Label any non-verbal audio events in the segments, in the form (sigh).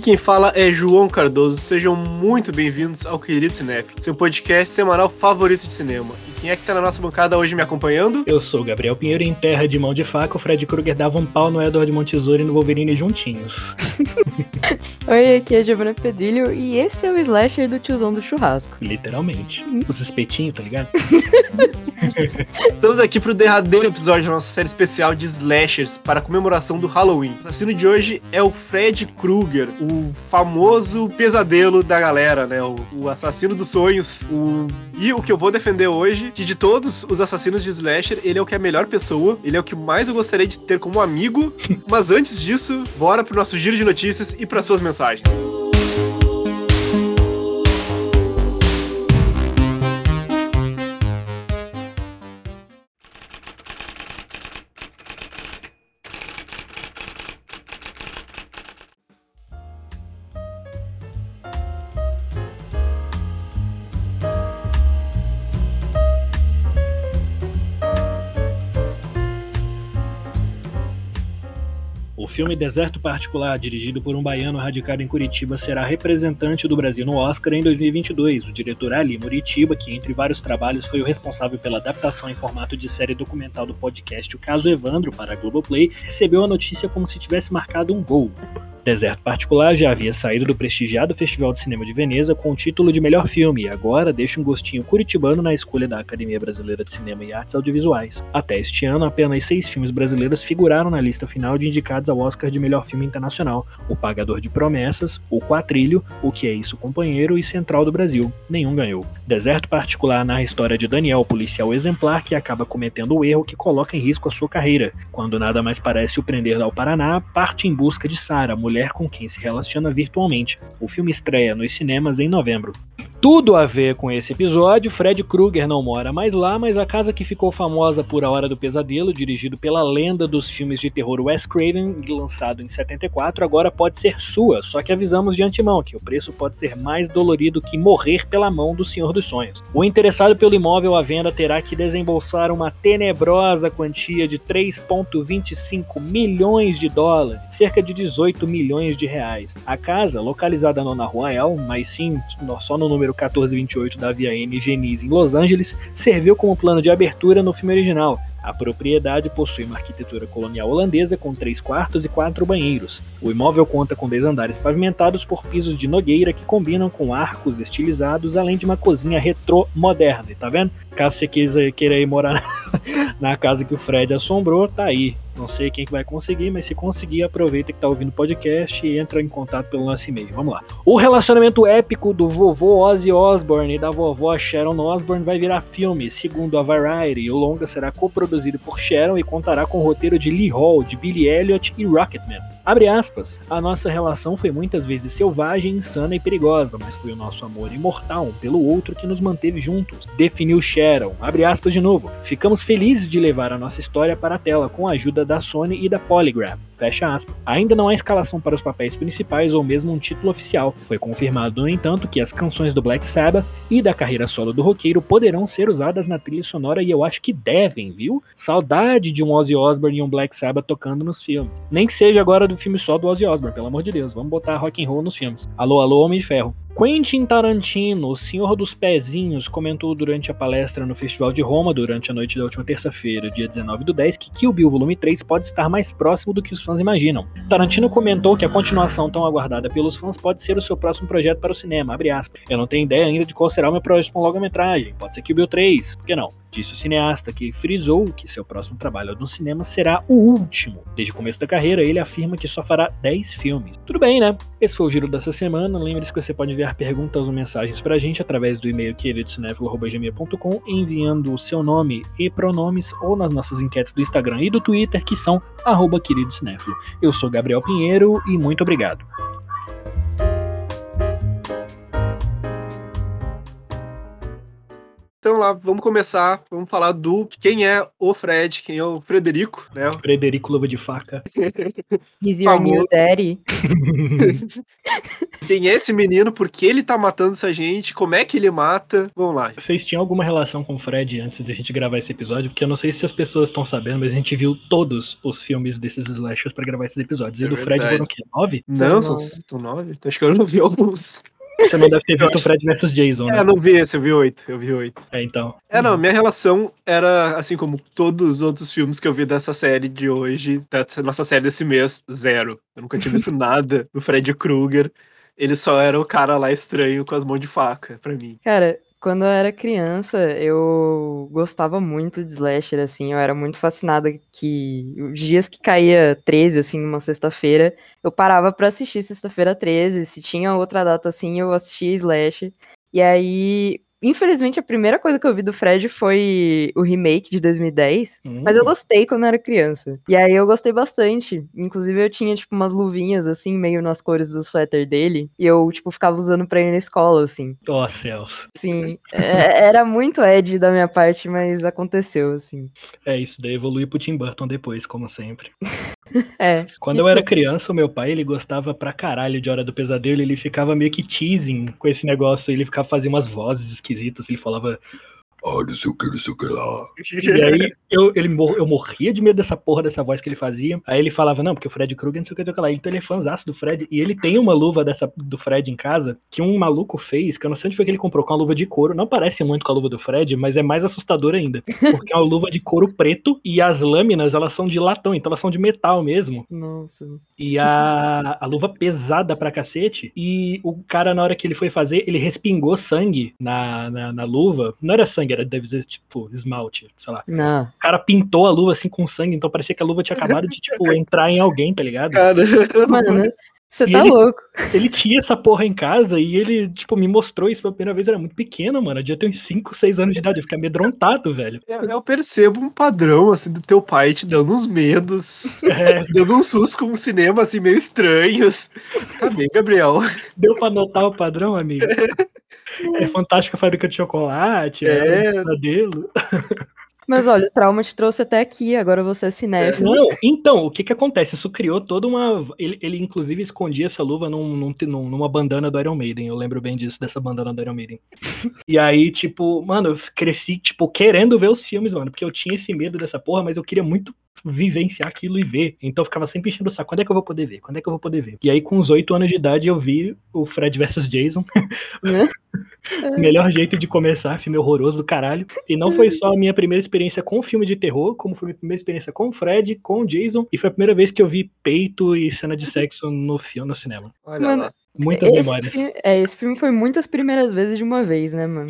Quem fala é João Cardoso. Sejam muito bem-vindos ao Querido Cinéfilo, seu podcast semanal favorito de cinema. E quem é que tá na nossa bancada hoje me acompanhando? Eu sou Gabriel Pinheiro em Terra de Mão de Faca. O Fred Krueger dava um pau no Edward Montesouro e no Wolverine juntinhos. (laughs) Oi, aqui é Giovanna Pedrilho e esse é o slasher do tiozão do churrasco. Literalmente. Os espetinhos, tá ligado? (laughs) Estamos aqui pro derradeiro episódio da nossa série especial de slashers para a comemoração do Halloween. O assassino de hoje é o Fred Krueger, o famoso pesadelo da galera, né? O, o assassino dos sonhos. O... E o que eu vou defender hoje, que de todos os assassinos de slasher, ele é o que é a melhor pessoa, ele é o que mais eu gostaria de ter como amigo. (laughs) Mas antes disso, bora pro nosso giro de notícias e para suas mensagens. Deserto Particular, dirigido por um baiano radicado em Curitiba, será representante do Brasil no Oscar em 2022. O diretor Ali Muritiba, que entre vários trabalhos foi o responsável pela adaptação em formato de série documental do podcast O Caso Evandro para a Globoplay, recebeu a notícia como se tivesse marcado um gol. Deserto Particular já havia saído do prestigiado Festival de Cinema de Veneza com o título de melhor filme e agora deixa um gostinho curitibano na escolha da Academia Brasileira de Cinema e Artes Audiovisuais. Até este ano, apenas seis filmes brasileiros figuraram na lista final de indicados ao Oscar de melhor filme internacional: O Pagador de Promessas, O Quatrilho, O Que É Isso Companheiro e Central do Brasil. Nenhum ganhou. Deserto Particular narra a história de Daniel, policial exemplar que acaba cometendo o erro que coloca em risco a sua carreira. Quando nada mais parece o prender ao Paraná, parte em busca de Sara, mulher com quem se relaciona virtualmente. O filme estreia nos cinemas em novembro. Tudo a ver com esse episódio, Fred Krueger não mora mais lá, mas a casa que ficou famosa por A Hora do Pesadelo, dirigido pela lenda dos filmes de terror Wes Craven, lançado em 74, agora pode ser sua, só que avisamos de antemão que o preço pode ser mais dolorido que morrer pela mão do Senhor dos Sonhos. O interessado pelo imóvel à venda terá que desembolsar uma tenebrosa quantia de 3,25 milhões de dólares, cerca de 18 milhões de reais. A casa, localizada na Rua El, mas sim só no número 1428 da Via M Geniz em Los Angeles, serviu como plano de abertura no filme original. A propriedade possui uma arquitetura colonial holandesa com três quartos e quatro banheiros. O imóvel conta com 10 andares pavimentados por pisos de nogueira que combinam com arcos estilizados, além de uma cozinha retrô moderna. Tá vendo? Caso você queira ir morar (laughs) na casa que o Fred assombrou, tá aí. Não sei quem que vai conseguir, mas se conseguir, aproveita que tá ouvindo o podcast e entra em contato pelo nosso e-mail. Vamos lá. O relacionamento épico do vovô Ozzy Osbourne e da vovó Sharon Osbourne vai virar filme, segundo a Variety. O longa será coproduzido por Sharon e contará com o roteiro de Lee Hall, de Billy Elliot e Rocketman. Abre aspas. A nossa relação foi muitas vezes selvagem, insana e perigosa, mas foi o nosso amor imortal um pelo outro que nos manteve juntos. Definiu Sharon. Abre aspas de novo. Ficamos felizes de levar a nossa história para a tela com a ajuda da Sony e da Polygraph. Fecha aspas. Ainda não há escalação para os papéis principais ou mesmo um título oficial. Foi confirmado, no entanto, que as canções do Black Sabbath e da carreira solo do roqueiro poderão ser usadas na trilha sonora e eu acho que devem, viu? Saudade de um Ozzy Osbourne e um Black Sabbath tocando nos filmes. Nem que seja agora do filme só do Ozzy Osbourne, pelo amor de Deus. Vamos botar rock and roll nos filmes. Alô, alô, Homem de Ferro. Quentin Tarantino, o senhor dos pezinhos, comentou durante a palestra no Festival de Roma, durante a noite da última terça-feira, dia 19 do 10, que Kill Bill Volume 3 pode estar mais próximo do que os fãs imaginam. Tarantino comentou que a continuação tão aguardada pelos fãs pode ser o seu próximo projeto para o cinema, Eu não tenho ideia ainda de qual será o meu próximo longa-metragem, pode ser Kill Bill 3, por que não? Disse o cineasta, que frisou que seu próximo trabalho no cinema será o último. Desde o começo da carreira, ele afirma que só fará 10 filmes. Tudo bem, né? Esse foi o giro dessa semana. Lembre-se que você pode enviar perguntas ou mensagens pra gente através do e-mail queridocinéfilo.gmail.com enviando o seu nome e pronomes ou nas nossas enquetes do Instagram e do Twitter, que são arroba queridocinéfilo. Eu sou Gabriel Pinheiro e muito obrigado. Então lá, vamos começar. Vamos falar do quem é o Fred, quem é o Frederico, né? Frederico Luva de Faca. (laughs) He's your new daddy. (laughs) Quem é esse menino, por que ele tá matando essa gente, como é que ele mata. Vamos lá. Vocês tinham alguma relação com o Fred antes de a gente gravar esse episódio? Porque eu não sei se as pessoas estão sabendo, mas a gente viu todos os filmes desses slashers pra gravar esses episódios. E É do Fred verdade. foram o quê? Nove? Não, São são, são nove? Então, acho que eu não vi alguns. Você não deve ter visto o Fred versus Jason, É, né? eu não vi esse, eu vi oito. Eu vi oito. É, então. É, não, minha relação era, assim como todos os outros filmes que eu vi dessa série de hoje, dessa nossa série desse mês, zero. Eu nunca tinha visto (laughs) nada do Fred Krueger. Ele só era o cara lá estranho com as mãos de faca, pra mim. Cara, quando eu era criança, eu gostava muito de slasher, assim, eu era muito fascinada que os dias que caía 13, assim, numa sexta-feira, eu parava pra assistir sexta-feira 13, se tinha outra data assim, eu assistia slasher. E aí, infelizmente, a primeira coisa que eu vi do Fred foi o remake de 2010, Hum, mas eu gostei quando eu era criança. E aí eu gostei bastante. Inclusive, eu tinha, tipo, umas luvinhas, assim, meio nas cores do suéter dele. E eu, tipo, ficava usando pra ir na escola, assim. Ó céus. Sim, é- era muito Ed da minha parte, mas aconteceu, assim. É, isso daí evolui pro Tim Burton depois, como sempre. É. Quando eu era criança, o meu pai, ele gostava pra caralho de Hora do Pesadelo, ele ficava meio que teasing com esse negócio, ele ficava fazendo umas vozes esquisitas, ele falava, ah, não sei o que, não sei o que lá. (laughs) E aí eu, ele, mor- eu morria de medo dessa porra dessa voz que ele fazia. Aí ele falava, não, porque o Fred Krueger não sei o que, não sei o que lá. Então ele é fãzaço do Fred. E ele tem uma luva dessa do Fred em casa que um maluco fez, que eu não sei onde foi que ele comprou, com uma luva de couro. Não parece muito com a luva do Fred, mas é mais assustador ainda. (laughs) Porque é uma luva de couro preto e as lâminas, elas são de latão, então elas são de metal mesmo. Nossa. E a, a luva pesada pra cacete. E o cara, na hora que ele foi fazer, ele respingou sangue na, na, na luva. Não era sangue, era deve ser tipo esmalte, sei lá. Não. O cara pintou a luva assim com sangue, então parecia que a luva tinha acabado de, tipo, (laughs) entrar em alguém, tá ligado? Cara, Mano, você E tá ele- louco. Ele tinha essa porra em casa e ele, tipo, me mostrou isso pela primeira vez. Era muito pequeno, mano. Eu devia ter uns 5, 6 anos de idade. Eu fiquei amedrontado, velho. eu, eu percebo um padrão, assim, do teu pai te dando uns medos, É, (laughs) dando um susto com um cinema, assim, meio estranhos. Tá bem, Gabriel. deu pra notar o padrão, amigo? É (laughs) fantástica fábrica de chocolate, É. é pesadelo. (laughs) Mas olha, o trauma te trouxe até aqui, agora você é cinéfilo. Não, então, o que que acontece? Isso criou toda uma. Ele, ele inclusive escondia essa luva num, num- num- numa bandana do Iron Maiden. Eu lembro bem disso, dessa bandana do Iron Maiden. (laughs) E aí, tipo, mano, eu cresci, tipo, querendo ver os filmes, mano, porque eu tinha esse medo dessa porra, mas eu queria muito vivenciar aquilo e ver. Então eu ficava sempre enchendo o saco. Quando é que eu vou poder ver? Quando é que eu vou poder ver? E aí, com os oito anos de idade, eu vi o Fred vs Jason. (laughs) Né? Melhor jeito de começar, filme horroroso do caralho. E não foi só a minha primeira experiência com filme de terror, como foi a minha primeira experiência com o Fred, com o Jason, e foi a primeira vez que eu vi peito e cena de sexo no filme, no cinema. Olha Mano, lá. Muitas Esse memórias. filme, é, esse filme foi muitas primeiras vezes de uma vez, né, mano?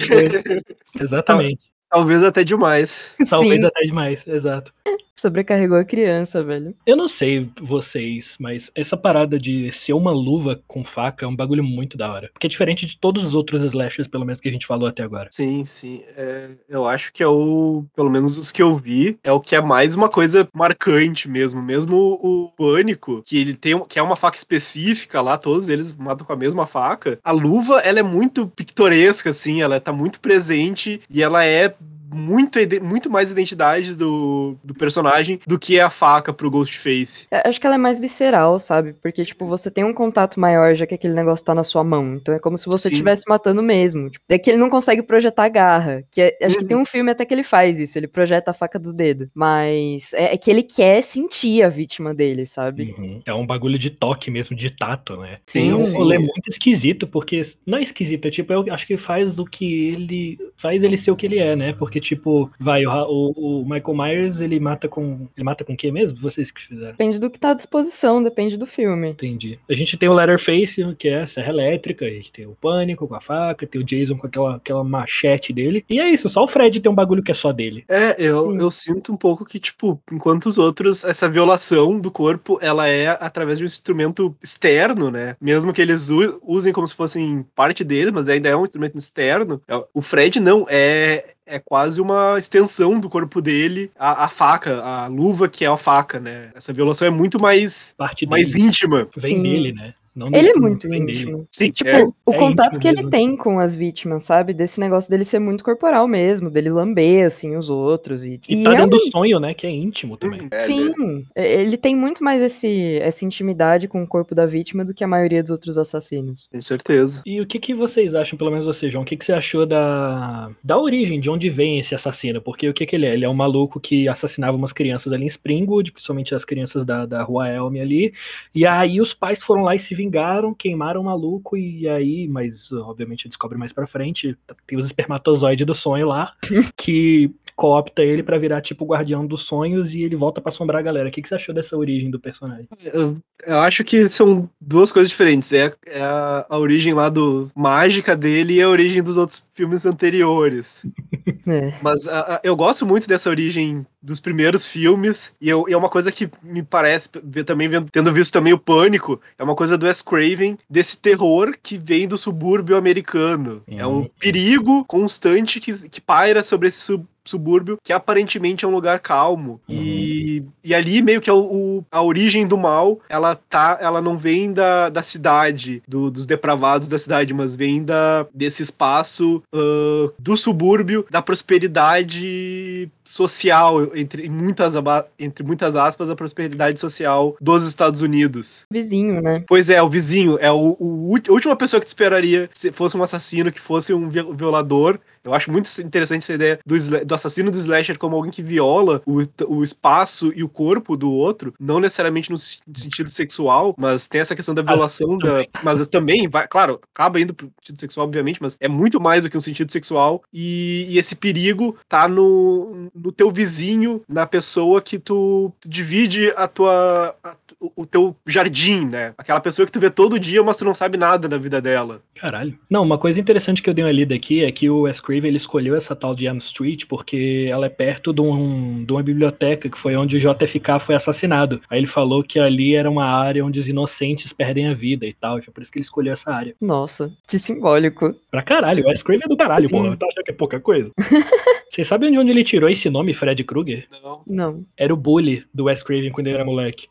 Exatamente. Talvez até demais. Talvez Sim, até demais, exato. Sobrecarregou a criança, velho. Eu não sei vocês, mas essa parada de ser uma luva com faca é um bagulho muito da hora. Porque é diferente de todos os outros slashers, pelo menos, que a gente falou até agora. Sim, sim. É, eu acho que é o. Pelo menos os que eu vi, é o que é mais uma coisa marcante mesmo. Mesmo o, o Pânico, que ele tem que é uma faca específica lá, todos eles matam com a mesma faca. A luva, ela é muito pictoresca, assim, ela tá muito presente e ela é. Muito, muito mais identidade do, do personagem do que a faca pro Ghostface. É, Acho que ela é mais visceral, sabe? Porque, tipo, você tem um contato maior já que aquele negócio tá na sua mão. Então é como se você estivesse matando mesmo. Tipo, é que ele não consegue projetar a garra. Que é- acho que Uhum. tem um filme até que ele faz isso. Ele projeta a faca do dedo. Mas é, é que ele quer sentir a vítima dele, sabe? Uhum. É um bagulho de toque mesmo, de tato, né? Sim, E é um rolê muito esquisito, porque. Não é esquisito, é tipo, eu acho que faz o que ele. Faz ele ser o que ele é, né? Porque, tipo, vai, o, o, o Michael Myers, ele mata com. Ele mata com o quê mesmo? Vocês que fizeram. Depende do que tá à disposição, depende do filme. Entendi. A gente tem o Letterface, que é a serra elétrica, a gente tem o Pânico com a faca, tem o Jason com aquela, aquela machete dele. E é isso, só o Fred tem um bagulho que é só dele. É, eu, Sim. eu sinto um pouco que, tipo, enquanto os outros, essa violação do corpo, ela é através de um instrumento externo, né? Mesmo que eles usem como se fossem parte dele, mas ainda é um instrumento externo. É- O Fred não, é, é quase uma extensão do corpo dele, a, a faca, a luva que é a faca, né? Essa violação é muito mais, Parte mais dele íntima. vem Sim. dele, né? Não Ele é muito íntimo. Sim, Tipo, é, o é contato que ele mesmo. tem com as vítimas, sabe? Desse negócio dele ser muito corporal mesmo, dele lamber, assim, os outros. E, E e tá dentro realmente, do sonho, né? Que é íntimo também. é, sim, é- ele tem muito mais esse, essa intimidade com o corpo da vítima do que a maioria dos outros assassinos. Com certeza. E o que, que vocês acham, pelo menos você, João? O que, que você achou da, da origem, de onde vem esse assassino? Porque o que, que ele é? Ele é um maluco que assassinava umas crianças ali em Springwood, principalmente as crianças da, da rua Elm ali. E aí os pais foram lá e se vingaram, queimaram o maluco, e aí, mas obviamente descobre mais pra frente, tem os espermatozoides do sonho lá, (laughs) que coopta ele pra virar tipo o guardião dos sonhos e ele volta pra assombrar a galera. O que, que você achou dessa origem do personagem? Eu, eu acho que são duas coisas diferentes. É, é a, a origem lá do mágica dele e a origem dos outros filmes anteriores. (laughs) É. Mas a- a- eu gosto muito dessa origem dos primeiros filmes, e, eu- e é uma coisa que me parece, também vendo- tendo visto também o Pânico, é uma coisa do Wes Craven, desse terror que vem do subúrbio americano. É um Hum. perigo constante que, que paira sobre esse sub- subúrbio, que aparentemente é um lugar calmo. E, e ali meio que é o, o- a origem do mal, ela tá, ela não vem da, da cidade, do- dos depravados da cidade, mas vem da, desse espaço ah, do subúrbio, da prosperidade social, entre muitas, entre muitas aspas, a prosperidade social dos Estados Unidos. Vizinho, né? Pois é, o vizinho é o, o a última pessoa que tu esperaria se fosse um assassino, que fosse um vi- violador. Eu acho muito interessante essa ideia do, do assassino do slasher como alguém que viola o, o espaço e o corpo do outro, não necessariamente no sentido sexual, mas tem essa questão da violação da. (laughs) Mas também, vai, claro, acaba indo pro sentido sexual, obviamente, mas é muito mais do que um sentido sexual. E, e esse perigo tá no, no teu vizinho, na pessoa que tu divide a tua. a- o- o teu jardim, né? Aquela pessoa que tu vê todo dia, mas tu não sabe nada da vida dela. Caralho. Não, uma coisa interessante que eu dei uma lida aqui é que o Wes Craven ele escolheu essa tal de Elm Street porque ela é perto de, um- de uma biblioteca que foi onde o JFK foi assassinado. Aí ele falou que ali era uma área onde os inocentes perdem a vida e tal, e foi por isso que ele escolheu essa área. Nossa, que simbólico. Pra caralho, o Wes Craven é do caralho, Sim. porra. Tu acha que é pouca coisa? (laughs) Vocês sabem de onde ele tirou esse nome, Fred Krueger? Não. Não. Era o bully do Wes Craven quando ele era moleque.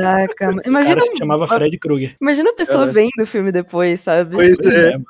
Caraca, O (laughs) imagina, cara se chamava Fred Krueger. imagina a pessoa Cara. vendo o filme depois, sabe? Pois é. é, (laughs) mano.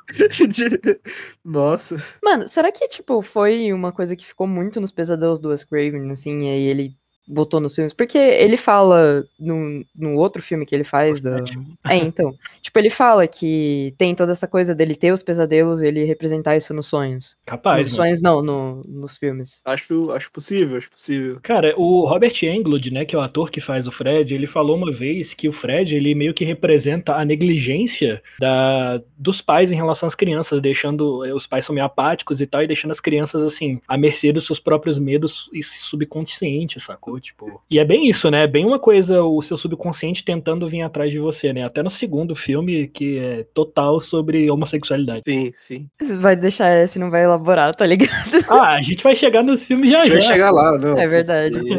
Nossa. Mano, será que, tipo, foi uma coisa que ficou muito nos pesadelos do Wes Craven, assim, e aí ele botou nos filmes? Porque ele fala no, no outro filme que ele faz, da... é, então, tipo, ele fala que tem toda essa coisa dele ter os pesadelos e ele representar isso nos sonhos. Capaz, nos mano. sonhos não, no- nos filmes. Acho, acho possível, acho possível. Cara, o Robert Englund, né, que é o ator que faz o Fred, ele falou uma vez que o Fred, ele meio que representa a negligência da, dos pais em relação às crianças, deixando os pais são meio apáticos e tal, e deixando as crianças, assim, à mercê dos seus próprios medos e subconscientes, sacou? Tipo, e é bem isso, né? É bem uma coisa, o seu subconsciente tentando vir atrás de você, né? Até no segundo filme, que é total sobre homossexualidade. Sim, sim. Você vai deixar esse não vai elaborar, tá ligado? (laughs) Ah, a gente vai chegar nos filmes já A gente vai já. chegar lá, não. É verdade. é- (laughs) É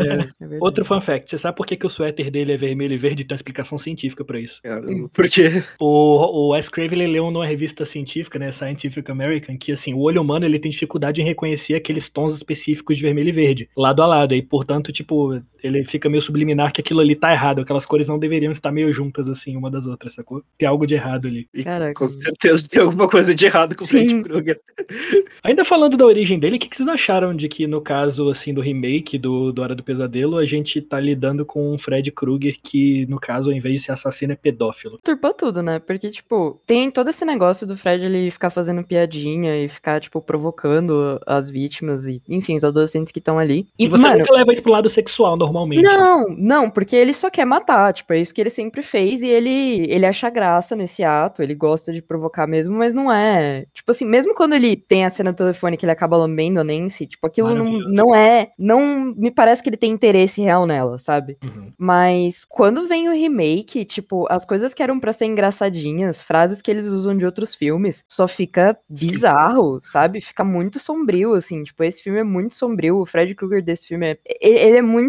verdade. Outro fun fact, você sabe por que, que o suéter dele é vermelho e verde? Tem uma explicação científica pra isso. cara, Porque. O, o Wes Craven ele leu numa revista científica, né, Scientific American, que assim, o olho humano ele tem dificuldade em reconhecer aqueles tons específicos de vermelho e verde, lado a lado, e portanto, tipo, ele fica meio subliminar que aquilo ali tá errado, aquelas cores não deveriam estar meio juntas assim, uma das outras, sacou? Tem algo de errado ali. Caraca. Com certeza tem alguma coisa de errado com o Fred. Krueger. (laughs) Ainda falando da origem dele, o que, que vocês acharam de que no caso, assim, do remake do, do Hora do Pesadelo, a gente tá lidando com um Fred Krueger que, no caso, ao invés de ser assassino, é pedófilo? turpa tudo, né? Porque, tipo, tem todo esse negócio do Fred ele ficar fazendo piadinha e ficar, tipo, provocando as vítimas e, enfim, os adolescentes que estão ali. E, E, você mano, nunca leva isso pro lado sexual, normalmente. não, não, porque ele só quer matar, tipo, é isso que ele sempre fez e ele, ele acha graça nesse ato, ele gosta de provocar mesmo, mas não é, tipo assim, mesmo quando ele tem a cena do telefone que ele acaba lambendo a Nancy, tipo, aquilo não, não é, não me parece que ele tem interesse real nela, sabe? Uhum. Mas quando vem o remake, tipo, as coisas que eram pra ser engraçadinhas, frases que eles usam de outros filmes, só fica bizarro, sabe? Fica muito sombrio, assim. Tipo, esse filme é muito sombrio. O Fred Krueger desse filme é. Ele é muito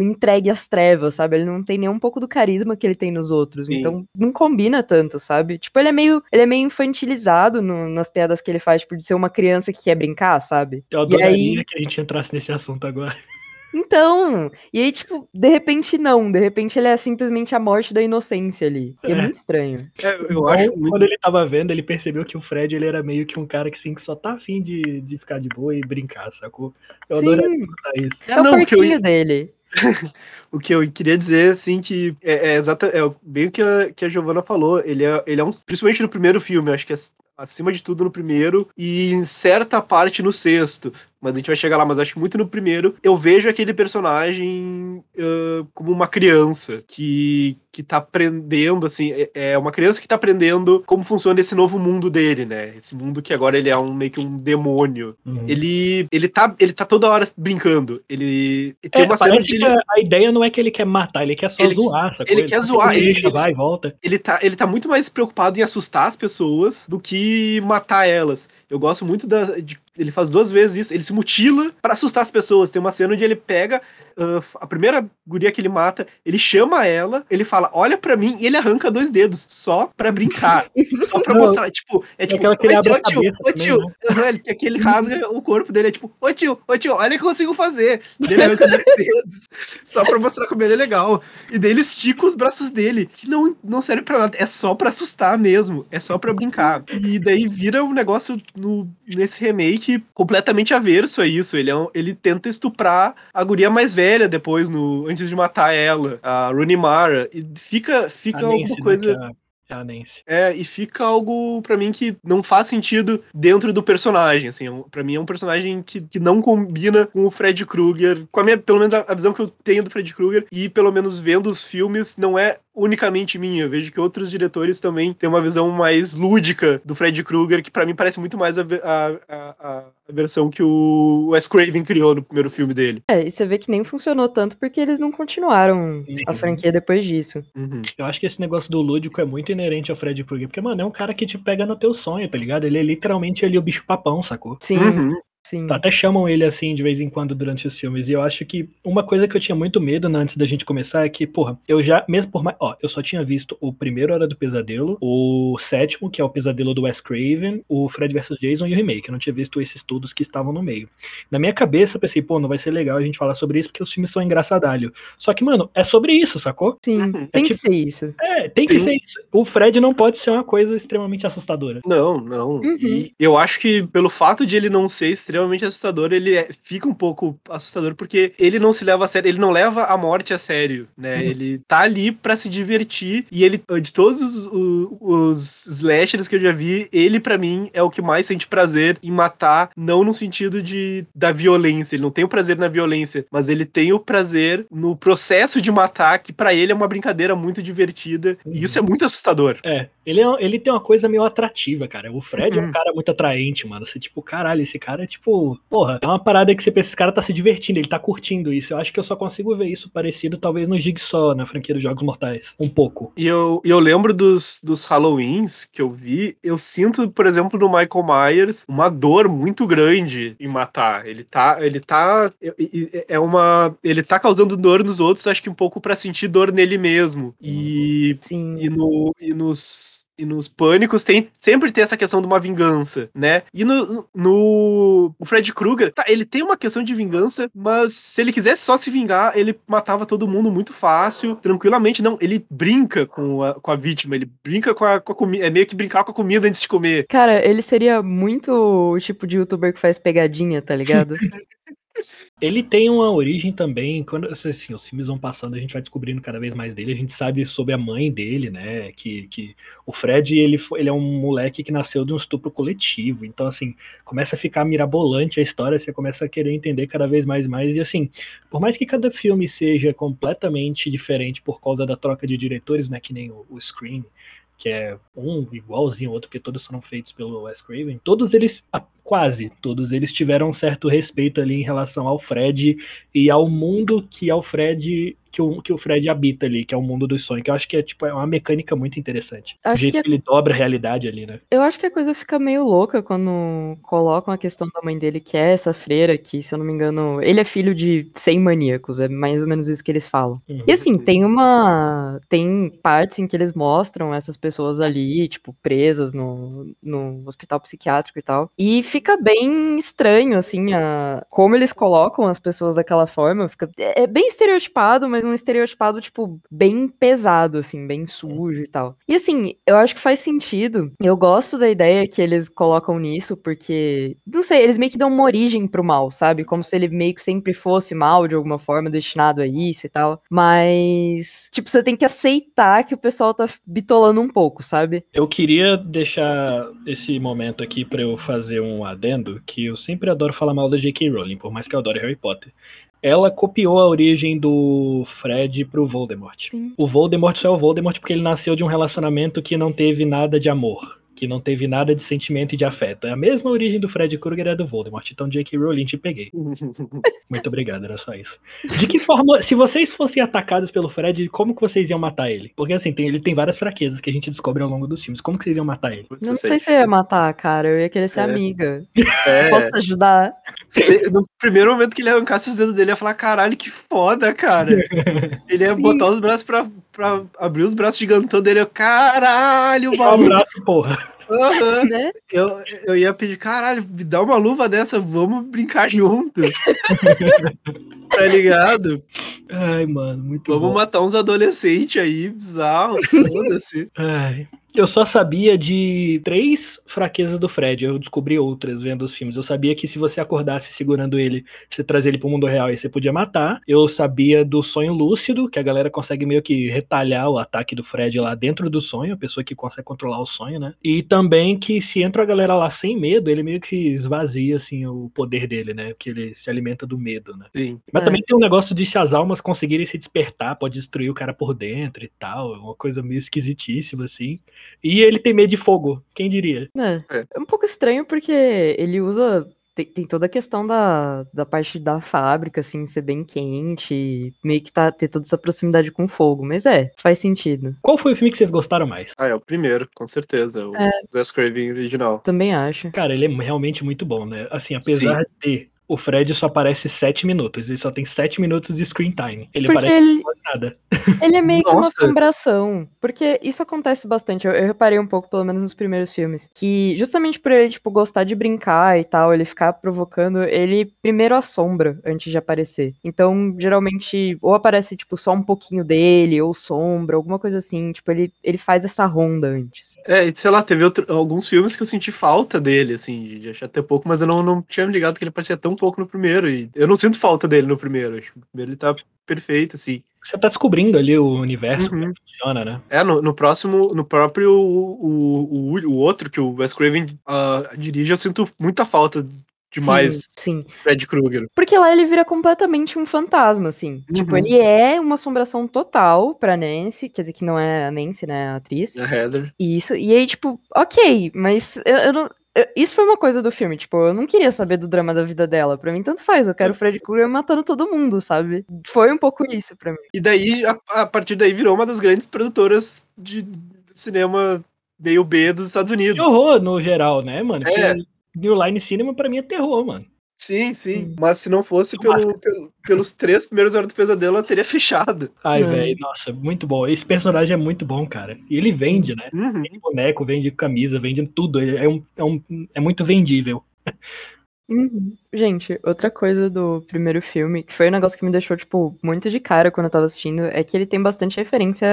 entregue às trevas, sabe? Ele não tem nem um pouco do carisma que ele tem nos outros. Sim. Então, não combina tanto, sabe? Tipo, ele é meio, ele é meio infantilizado no- nas piadas que ele faz, tipo, de ser uma criança que quer brincar, sabe? Eu E adoraria aí- que a gente entrasse nesse assunto agora. Então, e aí, tipo, de repente não, de repente ele é simplesmente a morte da inocência ali. E é, É. muito estranho. É, eu Então, acho muito. Quando ele tava vendo, ele percebeu que o Fred ele era meio que um cara que, sim, que só tá afim de, de ficar de boa e brincar, sacou? Eu Sim. escutar isso. É, o não, o que eu porquinho ia- dele. (laughs) O que eu queria dizer, assim, que é, é exata, é bem o que a, que a Giovanna falou. Ele é, ele é um. Principalmente no primeiro filme, eu acho que é acima de tudo no primeiro e em certa parte no sexto. Mas a gente vai chegar lá, mas acho que muito no primeiro. Eu vejo aquele personagem ah, como uma criança que, que tá aprendendo, assim. É, é uma criança que tá aprendendo como funciona esse novo mundo dele, né? Esse mundo que agora ele é um meio que um demônio. Uhum. Ele, ele, tá, ele tá toda hora brincando. Ele tem É, uma cena de ele, a, ideia não é que ele quer matar, ele quer só Ele- zoar, sacou? ele quer só zoar, ele- deixa, vai e volta. ele tá, ele tá muito mais preocupado em assustar as pessoas do que matar elas. Eu gosto muito da. de- ele faz duas vezes isso. Ele se mutila pra assustar as pessoas. Tem uma cena onde ele pega ah, a primeira guria que ele mata, ele chama ela, ele fala, olha pra mim, e ele arranca dois dedos, só pra brincar. só pra (laughs) Não, mostrar. Tipo, é tipo, aquela que ele "Oi, abre a ô, tio, ô, tio. né? Ele, que ele rasga o corpo dele, é tipo, ô tio, ô tio, olha o que eu consigo fazer. E Ele arranca dois (laughs) dedos, só pra mostrar como ele é legal. E daí ele estica os braços dele, que não, não serve pra nada, é só pra assustar mesmo, é só pra brincar. E daí vira um negócio no, nesse remake completamente averso a isso. Ele, é um- ele tenta estuprar a guria mais velha depois, no, antes de matar ela, a Rooney Mara. E fica, fica alguma Nancy, né, coisa. que é e fica algo pra mim que não faz sentido dentro do personagem, assim, é pra mim é um personagem que, que não combina com o Fred Krueger, com a minha, pelo menos a, a visão que eu tenho do Fred Krueger, e pelo menos vendo os filmes, não é unicamente minha, eu vejo que outros diretores também têm uma visão mais lúdica do Fred Krueger, que pra mim parece muito mais a, a, a- a versão que o Wes Craven criou no primeiro filme dele. É, e você vê que nem funcionou tanto porque eles não continuaram Sim. a franquia depois disso. Uhum. Eu acho que esse negócio do lúdico é muito inerente ao Fred Krueger, porque, mano, é um cara que te pega no teu sonho, tá ligado? Ele é literalmente ali o bicho papão, sacou? Sim, Uhum. Sim. Até chamam ele assim de vez em quando durante os filmes. E eu acho que uma coisa que eu tinha muito medo né, antes da gente começar é que, porra, eu já, mesmo por mais. Ó, eu só tinha visto o primeiro Hora do Pesadelo, o sétimo, que é o Pesadelo do Wes Craven, o Fred vs Jason e o remake. Eu não tinha visto esses todos que estavam no meio. Na minha cabeça, eu pensei, pô, não vai ser legal a gente falar sobre isso porque os filmes são engraçadalho. Só que, mano, é sobre isso, sacou? Sim, Uhum. tem É que tipo- ser isso. É, tem que Sim. ser isso. O Fred não pode ser uma coisa extremamente assustadora. Não, não. Uhum. E eu acho que pelo fato de ele não ser extremamente assustador, ele é- fica um pouco assustador porque ele não se leva a sério, ele não leva a morte a sério, né? Uhum. Ele tá ali pra se divertir e ele de todos o- os slashers que eu já vi, ele pra mim é o que mais sente prazer em matar, não no sentido de da violência, ele não tem o prazer na violência, mas ele tem o prazer no processo de matar, que pra ele é uma brincadeira muito divertida e Uhum. isso é muito assustador. É, ele, é, ele tem uma coisa meio atrativa, cara. O Fred é Uhum. um cara muito atraente, mano. Você, tipo, caralho, esse cara é tipo. Porra, é uma parada que você pensa, esse cara tá se divertindo, ele tá curtindo isso. Eu acho que eu só consigo ver isso parecido, talvez, no Jigsaw, na franquia dos Jogos Mortais. Um pouco. E eu, e eu lembro dos, dos Halloweens que eu vi, eu sinto, por exemplo, no Michael Myers, uma dor muito grande em matar. Ele tá. Ele tá. é- uma. Ele tá causando dor nos outros, acho que um pouco pra sentir dor nele mesmo. E, Sim. e, no, e nos. E nos pânicos tem sempre tem essa questão de uma vingança, né? E no, no o Fred Krueger, tá, ele tem uma questão de vingança, mas se ele quisesse só se vingar, ele matava todo mundo muito fácil, tranquilamente. Não, ele brinca com a, com a vítima, ele brinca com a, com a comida, é meio que brincar com a comida antes de comer. Cara, ele seria muito o tipo de youtuber que faz pegadinha, tá ligado? (laughs) Ele tem uma origem também, quando assim, os filmes vão passando, a gente vai descobrindo cada vez mais dele, a gente sabe sobre a mãe dele, né, que, que o Fred, ele, ele é um moleque que nasceu de um estupro coletivo, então assim, começa a ficar mirabolante a história, você começa a querer entender cada vez mais e mais, e assim, por mais que cada filme seja completamente diferente por causa da troca de diretores, né, que nem o, o Scream, que é um igualzinho ao outro, porque todos foram feitos pelo Wes Craven, todos eles, quase todos eles tiveram um certo respeito ali em relação ao Fred e ao mundo que é o Fred que o, que o Fred habita ali, que é o mundo dos sonhos, que eu acho que é tipo é uma mecânica muito interessante. o Acho jeito que que, ele dobra a realidade ali, né? Eu acho que a coisa fica meio louca quando colocam a questão da mãe dele, que é essa freira, que, se eu não me engano, ele é filho de 100 maníacos, é mais ou menos isso que eles falam. Uhum. E assim, tem uma. Tem partes em que eles mostram essas pessoas ali, tipo, presas no, no hospital psiquiátrico e tal. E fica fica bem estranho, assim, a, como eles colocam as pessoas daquela forma. Fica, é, é bem estereotipado, mas um estereotipado, tipo, bem pesado, assim, bem sujo e tal. E assim, eu acho que faz sentido. Eu gosto da ideia que eles colocam nisso, porque, não sei, eles meio que dão uma origem pro mal, sabe? Como se ele meio que sempre fosse mal de alguma forma, destinado a isso e tal. Mas, tipo, você tem que aceitar que o pessoal tá bitolando um pouco, sabe? Eu queria deixar esse momento aqui para eu fazer um adendo, que eu sempre adoro falar mal da J.K. Rowling, por mais que eu adore Harry Potter. Ela copiou a origem do Fred pro Voldemort. Sim. O Voldemort só é o Voldemort porque ele nasceu de um relacionamento que não teve nada de amor. Que não teve nada de sentimento e de afeto. É a mesma origem do Fred Krueger é do Voldemort. Então, J.K. Rowling, te peguei. (laughs) Muito obrigado, era só isso. De que forma, se vocês fossem atacados pelo Fred, como que vocês iam matar ele? Porque assim, tem- ele tem várias fraquezas que a gente descobre ao longo dos filmes. Como que vocês iam matar ele? Não eu sei se eu ia matar, cara. Eu ia querer ser É. amiga. É, (laughs) Posso ajudar? se- no primeiro momento que ele arrancasse os dedos dele, eu ia falar, caralho, que foda, cara. (laughs) Ele ia Sim. botar os braços pra, pra abrir os braços gigantão dele. Eu, caralho, Um maluco. abraço, porra. Aham. (laughs) Né? Eu, eu ia pedir, caralho, me dá uma luva dessa, vamos brincar junto. (laughs) tá ligado? Ai, mano, muito Vamos bom. matar uns adolescentes aí, bizarros, foda-se. Ai. Eu só sabia de três fraquezas do Fred. Eu descobri outras vendo os filmes. Eu sabia que se você acordasse segurando ele, você trazer ele pro mundo real e você podia matar. Eu sabia do sonho lúcido, que a galera consegue meio que retalhar o ataque do Fred lá dentro do sonho, a pessoa que consegue controlar o sonho, né? E também que se entra a galera lá sem medo, ele meio que esvazia assim o poder dele, né? Que ele se alimenta do medo, né? Sim. Mas É. também tem um negócio de se as almas conseguirem se despertar, pode destruir o cara por dentro e tal. É uma coisa meio esquisitíssima, assim. E ele tem medo de fogo, quem diria? É. É. um pouco estranho porque ele usa. Tem, tem toda a questão da, da parte da fábrica, assim, ser bem quente, meio que tá, ter toda essa proximidade com fogo. Mas é, faz sentido. Qual foi o filme que vocês gostaram mais? Ah, é o primeiro, com certeza. O É. Wes Craven original. Também acho. Cara, ele é realmente muito bom, né? Assim, apesar de o Fred só aparece sete minutos, ele só tem sete minutos de screen time. Ele Porque aparece ele, quase nada. (laughs) ele é meio que uma assombração. Porque isso acontece bastante. Eu, eu reparei um pouco, pelo menos nos primeiros filmes. Que justamente por ele, tipo, gostar de brincar e tal, ele ficar provocando, ele primeiro assombra antes de aparecer. Então, geralmente, ou aparece, tipo, só um pouquinho dele, ou sombra, alguma coisa assim. Tipo, ele, ele faz essa ronda antes. É, e sei lá, teve outro- alguns filmes que eu senti falta dele, assim, de achar até pouco, mas eu não, não tinha me ligado que ele aparecia tão pouco no primeiro. E eu não sinto falta dele no primeiro. Acho que no primeiro ele tá perfeito, assim. Você tá descobrindo ali o universo, como Uhum. que funciona, né? É, no, no próximo, no próprio, o, o, o outro que o Wes Craven ah, dirige, eu sinto muita falta demais Sim, sim. Fred Krueger. Porque lá ele vira completamente um fantasma, assim. Tipo, Uhum. ele é uma assombração total pra Nancy, quer dizer que não é a Nancy, né, a atriz. A Heather. E isso, e aí, tipo, ok, mas eu, eu não. Isso foi uma coisa do filme, tipo, eu não queria saber do drama da vida dela. Pra mim, tanto faz, eu quero o Fred Krueger matando todo mundo, sabe? Foi um pouco isso pra mim. E daí, a, a partir daí, virou uma das grandes produtoras de, de cinema meio B dos Estados Unidos. Que horror no geral, né, mano? Porque É. New Line Cinema pra mim é terror, mano. Sim, sim. Hum. Mas se não fosse pelo, pelo- pelos três primeiros Horas do Pesadelo, ela teria fechado. Ai, Não. velho, nossa, muito bom. Esse personagem é muito bom, cara. E ele vende, né? Uhum. Vende boneco, vende camisa, vende tudo. É, um, é, um, é muito vendível. Uhum. Gente, outra coisa do primeiro filme, que foi um negócio que me deixou, tipo, muito de cara quando eu tava assistindo, é que ele tem bastante referência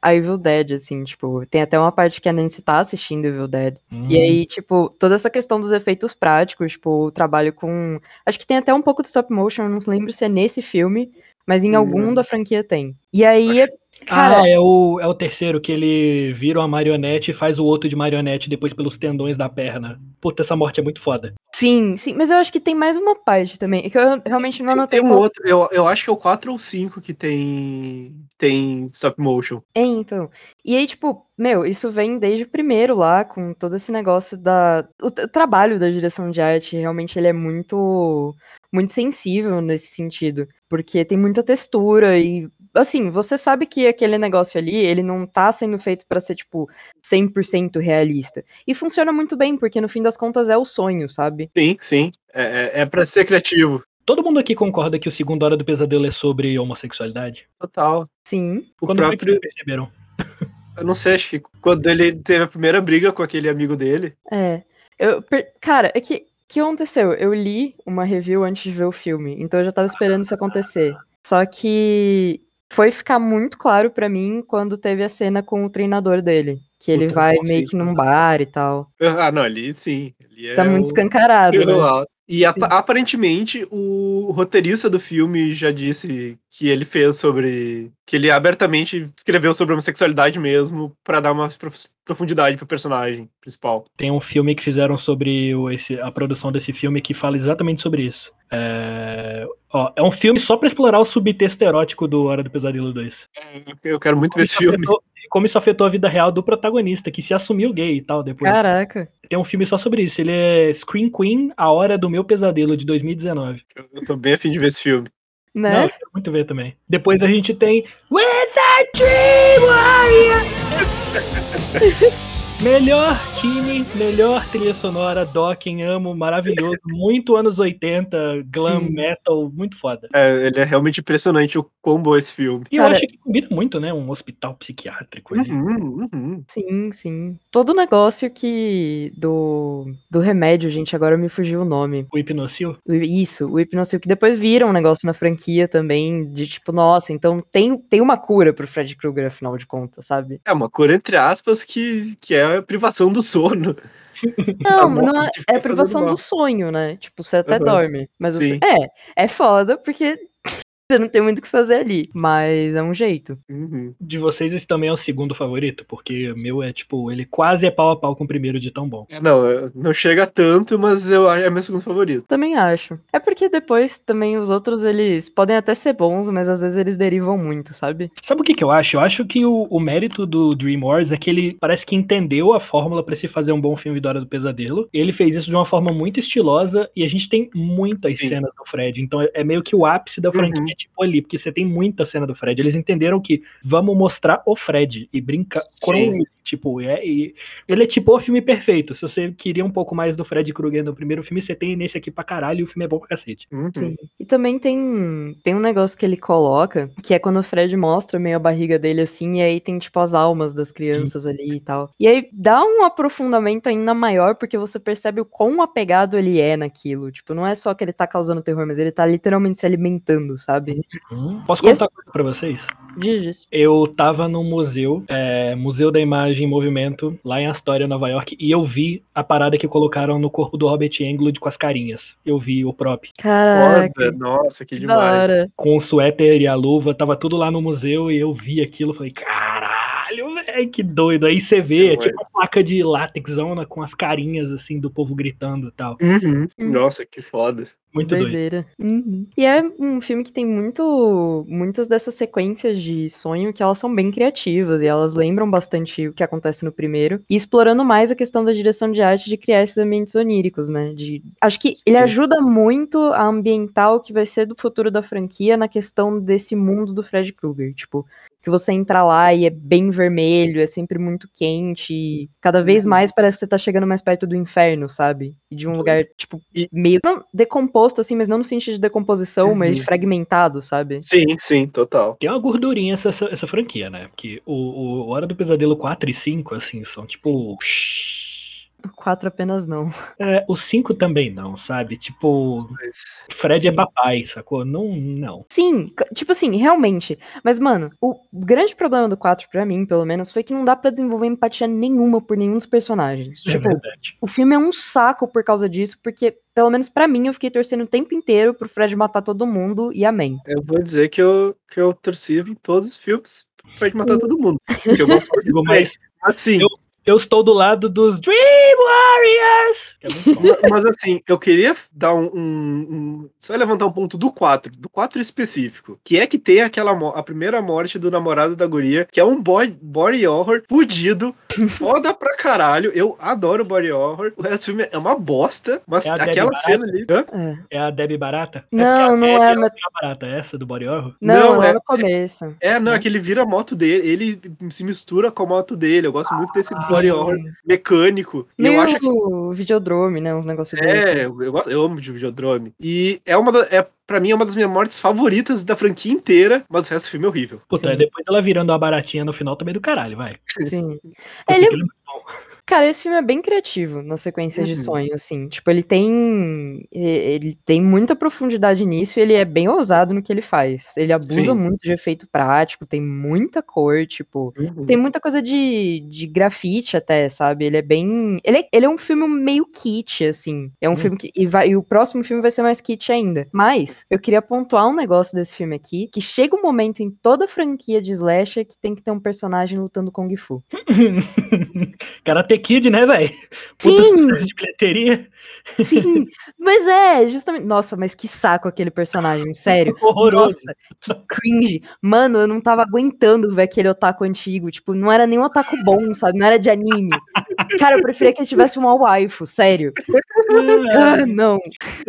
a Evil Dead, assim, tipo, tem até uma parte que a Nancy tá assistindo Evil Dead. Hum. E aí, tipo, toda essa questão dos efeitos práticos, tipo, o trabalho com. Acho que tem até um pouco de stop motion, eu não lembro se é nesse filme, mas em Hum. algum da franquia tem. E aí, é- cara, ah, é o, é o terceiro que ele vira uma marionete e faz o outro de marionete depois pelos tendões da perna. Puta, essa morte é muito foda. sim, sim, mas eu acho que tem mais uma parte também, é que eu realmente não anotei Tem um qual outro, eu, eu acho que é o 4 ou 5 que tem, tem stop motion. É, então. E aí, tipo, meu, isso vem desde o primeiro lá, com todo esse negócio da. O, o trabalho da direção de arte, realmente, ele é muito. Muito sensível nesse sentido. Porque tem muita textura e. Assim, você sabe que aquele negócio ali, ele não tá sendo feito pra ser, tipo, 100% realista. E funciona muito bem, porque no fim das contas é o sonho, sabe? Sim, sim. É, é, é pra ser criativo. Todo mundo aqui concorda que o segundo Hora do Pesadelo é sobre homossexualidade? Total. Sim. O Quando próprio, vocês perceberam? eu não sei, acho que quando ele teve a primeira briga com aquele amigo dele. É. Eu, per- cara, é que que aconteceu? Eu li uma review antes de ver o filme, então eu já tava esperando isso acontecer. Só que foi ficar muito claro pra mim quando teve a cena com o treinador dele. Que ele Puta, vai meio que num bar e tal. Ah, não, ali sim. Ali Tá é muito o- escancarado, né? E ap- aparentemente o roteirista do filme já disse que ele fez sobre. que ele abertamente escreveu sobre homossexualidade mesmo, pra dar uma prof- profundidade pro personagem principal. Tem um filme que fizeram sobre o- esse- a produção desse filme que fala exatamente sobre isso. É, ó, é um filme só pra explorar o subtexto erótico do Hora do Pesadelo 2. Eu quero muito ver esse filme. afetou- como isso afetou a vida real do protagonista, que se assumiu gay e tal depois. Caraca. Tem um filme só sobre isso. Ele é Screen Queen, A Hora do Meu Pesadelo, de 2019. Eu- tô bem afim de ver esse filme. Não, Né? eu quero muito ver também. Depois a gente tem With a Dream Warrior! (laughs) melhor time, melhor trilha sonora, Dokken, amo, maravilhoso, (laughs) muito anos 80, glam Sim. metal, muito foda. É, ele é realmente impressionante o quão bom é esse filme. E eu Cara- acho que combina muito, né? Um hospital psiquiátrico ali. Uhum, uhum. Sim, sim. Todo o negócio que. Do, do remédio, gente, agora me fugiu o nome. O Hipnocil. Isso, o hipnocil, que depois vira um negócio na franquia também, de tipo, nossa, então tem, tem uma cura pro Fred Krueger, afinal de contas, sabe? É uma cor entre aspas que, que é a privação do sono. (laughs) Não, morte não é, é privação do sonho, né? Tipo, você até Aham. dorme. Mas você. É, é foda porque você não tem muito o que fazer ali. Mas é um jeito. Uhum. De vocês, esse também é o segundo favorito, porque o meu é tipo, ele quase é pau a pau com o primeiro de tão bom. É, não, não chega tanto, mas eu, é meu segundo favorito. Também acho. É porque depois também os outros, eles podem até ser bons, mas às vezes eles derivam muito, sabe? Sabe o que, que eu acho? Eu acho que o, o mérito do Dream Wars é que ele parece que entendeu a fórmula pra se fazer um bom filme da Hora do Pesadelo. Ele fez isso de uma forma muito estilosa e a gente tem muitas Sim. cenas do Fred. Então é, é meio que o ápice da franquia, Uhum. Tipo ali, porque você tem muita cena do Fred. Eles entenderam que vamos mostrar o Fred e brincar com Sim. ele. Tipo, é, e ele é tipo o filme perfeito. Se você queria um pouco mais do Fred Krueger no primeiro filme, você tem nesse aqui pra caralho e o filme é bom pra cacete. Uhum. Sim. E também tem, tem um negócio que ele coloca, que é quando o Fred mostra meio a barriga dele assim, e aí tem tipo as almas das crianças ali e tal. E aí dá um aprofundamento ainda maior, porque você percebe o quão apegado ele é naquilo. Tipo, não é só que ele tá causando terror, mas ele tá literalmente se alimentando, sabe? Hum. Posso E contar uma coisa pra vocês? Diz. Eu tava num museu, é, Museu da Imagem em Movimento, lá em Astoria, Nova York, e eu vi a parada que colocaram no corpo do Robert Englund com as carinhas. Eu vi o próprio. Caraca, Foda, nossa, que, que demais. hora. Com o suéter e a luva, tava tudo lá no museu e eu vi aquilo, falei, caralho, velho, que doido. Aí você vê, é tipo uma placa de látexona com as carinhas, assim, do povo gritando e tal. Uhum. Hum. Nossa, que foda. Muito doido. Doideira. Uhum. E é um filme que tem muito, muitas dessas sequências de sonho que elas são bem criativas e elas lembram bastante o que acontece no primeiro. E explorando mais a questão da direção de arte de criar esses ambientes oníricos, né? De, acho que ele ajuda muito a ambientar o que vai ser do futuro da franquia na questão desse mundo do Fred Krueger. Tipo, que você entra lá e é bem vermelho, é sempre muito quente. E cada vez Uhum. mais parece que você tá chegando mais perto do inferno, sabe? E de um lugar, tipo, meio não, decomposto, assim, mas não no sentido de decomposição, mas de Uhum. fragmentado, sabe? Sim, sim, total. Tem uma gordurinha essa, essa, essa franquia, né? Porque o, o Hora do Pesadelo 4 e 5, assim, são tipo. Quatro apenas não. É, o 5 também não, sabe? Tipo, Mas- Fred é Sim. papai, sacou? Não, não. Sim, tipo assim, realmente. Mas, mano, o grande problema do 4, pra mim, pelo menos, foi que não dá pra desenvolver empatia nenhuma por nenhum dos personagens. É tipo, verdade. o filme é um saco por causa disso, porque, pelo menos pra mim, eu fiquei torcendo o tempo inteiro pro Fred matar todo mundo e amém. Eu vou dizer que eu, que eu torci em todos os filmes pra ele matar todo mundo. Porque eu gosto (laughs) Fred. mas Assim, Eu- eu estou do lado dos Dream Warriors! É mas assim, eu queria dar um, um- um- Só levantar um ponto do 4, do 4 específico. Que é que tem aquela a primeira morte do namorado da guria, que é um boy, body horror fudido, foda pra caralho. Eu adoro body horror. O resto do filme é uma bosta, mas É a Debbie aquela Barata? cena ali. Hã? É. É a Debbie Barata? Não, é não a Debbie é, a mas- Debbie Barata, é essa do Body Horror? Não, Não, é é- no começo. É, não, Né? é que ele vira a moto dele, ele se mistura com a moto dele. Eu gosto muito desse body Sim. horror mecânico. E eu acho que videodrome, né? Uns negócios desses. É, eu, eu amo de Videodrome. E é uma da, é, pra mim, é uma das minhas mortes favoritas da franquia inteira, mas o resto do filme é horrível. Puta, Sim. depois ela virando a baratinha no final também do caralho, vai. Sim. (laughs) Ele- Cara, esse filme é bem criativo na sequência de Uhum. sonho, assim. Tipo, ele tem. Ele tem muita profundidade nisso e ele é bem ousado no que ele faz. Ele abusa Sim. muito de efeito prático, tem muita cor, tipo. Uhum. Tem muita coisa de, de grafite até, sabe? Ele é bem. Ele é, ele é um filme meio kit, assim. É um Hum. filme que. E, vai, e o próximo filme vai ser mais kit ainda. Mas eu queria pontuar um negócio desse filme aqui: que chega um momento em toda franquia de slasher que tem que ter um personagem lutando Kung Fu. (laughs) Karate Kid, né, velho? Sim! de bilheteria. Sim, (laughs) mas é, justamente. Nossa, mas que saco aquele personagem, sério. (laughs) Horroroso. Nossa, que cringe. Mano, eu não tava aguentando ver aquele otaku antigo. Tipo, não era nem um otaku bom, sabe? Não era de anime. Cara, eu preferia que ele tivesse uma waifu, sério. Ah, (laughs) não.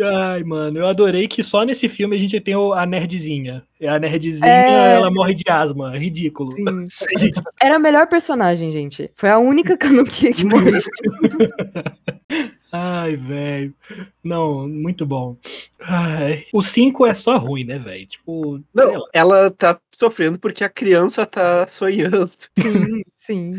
Ai, mano, eu adorei que só nesse filme a gente tem a nerdzinha. E a nerdzinha, É. ela morre de asma. Ridículo. Sim. (laughs) Sim. Era a melhor personagem, gente. Foi a única que eu não queria que (laughs) morresse. Ai, velho. Não, muito bom. Ai. O 5 é só ruim, né, velho? Tipo, Não, ela tá sofrendo porque a criança tá sonhando. Sim, (laughs) sim.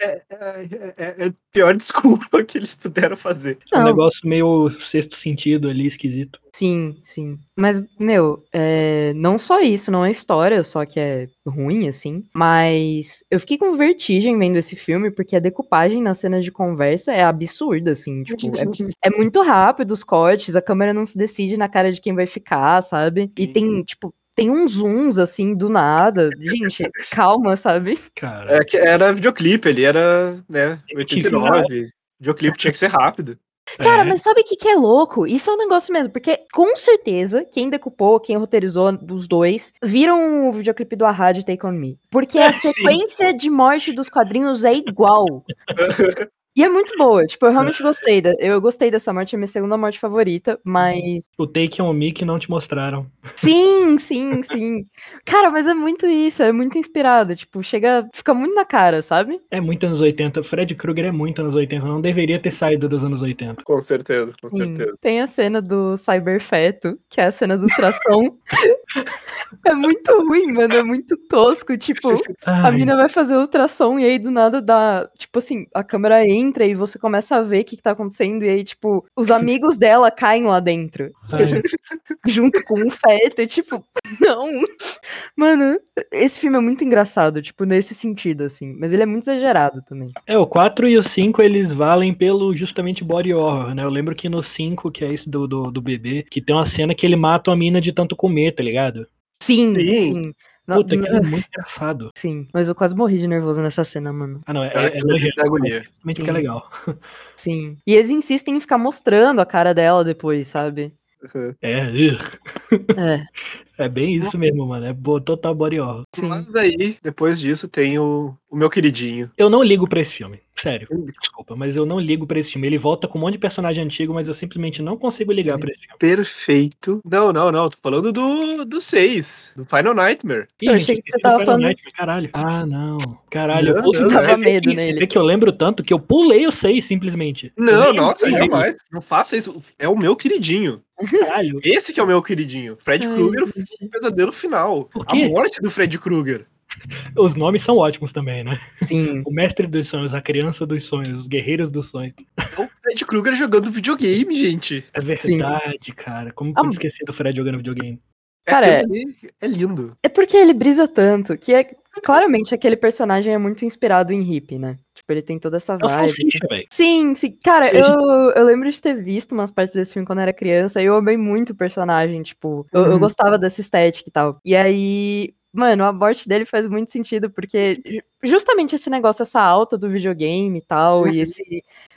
É, é- é- é a pior desculpa que eles puderam fazer. É um Não, negócio meio sexto sentido ali, esquisito. Sim, sim. Mas, meu, é, não só isso, não é história só que é ruim, assim. Mas eu fiquei com vertigem vendo esse filme, porque a decupagem nas cenas de conversa é absurda, assim. Tipo, é, é muito rápido os cortes, a câmera não se decide na cara de quem vai ficar, sabe? E tem, tipo, tem uns zooms, assim, do nada. Gente, (laughs) calma, sabe? Cara, É que era videoclipe, ele era, né, Tinha que ser 89. Videoclipe tinha que ser rápido. Cara, é. mas sabe o que, que é louco? Isso é um negócio mesmo, porque com certeza quem decupou, quem roteirizou dos dois, viram o videoclipe do Ahá de Take On Me. Porque a (laughs) Sim. sequência de morte dos quadrinhos é igual. (laughs) E é muito boa, tipo, eu realmente gostei. Da, eu gostei dessa morte, é minha segunda morte favorita, mas. o Take on Me que não te mostraram. Sim, sim, sim. Cara, mas é muito isso, é muito inspirado. Tipo, chega. Fica muito na cara, sabe? É muito anos 80. Fred Krueger é muito anos 80. Não deveria ter saído dos anos 80. Com certeza, com Sim. certeza. Tem a cena do Cyberfeto, que é a cena do tração. (laughs) é muito ruim, mano. É muito tosco. Tipo, (laughs) a Ai, mina vai fazer o ultrassom e aí do nada dá. Tipo assim, a câmera entra e você começa a ver o que, que tá acontecendo. E aí, tipo, os amigos dela caem lá dentro. ai. (laughs) junto com o feto. E, tipo, não. Mano, esse filme é muito engraçado, tipo, nesse sentido, assim. Mas ele é muito exagerado também. É, o 4 e o 5 eles valem pelo justamente body horror, né? Eu lembro que no 5, que é esse do, do, do bebê, que tem uma cena que ele mata uma mina de tanto comer, tá ligado? Sim, Sim. sim. Não, Puta, que não- é muito engraçado. (laughs) Sim, mas eu quase morri de nervoso nessa cena, mano. Ah, não, é, É, é, é agonia. Mas é legal. (laughs) Sim. E eles insistem em ficar mostrando a cara dela depois, sabe? Uhum. É. É, (laughs) é bem isso mesmo, mano. É total body horror. sim. Mas daí, depois disso, tem o, o meu queridinho. Eu não ligo pra esse filme. Sério. Desculpa, mas eu não ligo pra esse filme. Ele volta com um monte de personagem antigo, mas eu simplesmente não consigo ligar pra esse filme. Perfeito. Não, não, não. Tô falando do, do 6, do Final Nightmare. Ih, Eu gente, achei que você tava do Final falando- Nightmare, Caralho. Ah, não. Caralho. Não, puta, não, você dava vê medo que- nele. Você vê que eu lembro tanto que eu pulei o 6 simplesmente. Eu Não, nossa, jamais. Não faça isso. É o meu queridinho. Caralho. Esse que é o meu queridinho. Fred Krueger, o pesadelo final. Por A morte do Fred Krueger. Os nomes são ótimos também, né? Sim. O mestre dos sonhos, a criança dos sonhos, os guerreiros dos sonhos. É o Fred Krueger jogando videogame, gente. É verdade, cara. Como Ah, esquecer do Fred jogando videogame? Cara, Aquilo ali é lindo. É porque ele brisa tanto, que é claramente aquele personagem é muito inspirado em hippie, né? Tipo, ele tem toda essa É o vibe. Salsicha, velho. Sim, sim. Cara, Sim. Eu, eu lembro de ter visto umas partes desse filme quando eu era criança e eu amei muito o personagem, tipo, eu, eu Uhum. gostava dessa estética e tal. E aí, mano, a morte dele faz muito sentido, porque ju- justamente esse negócio, essa alta do videogame e tal, e esse,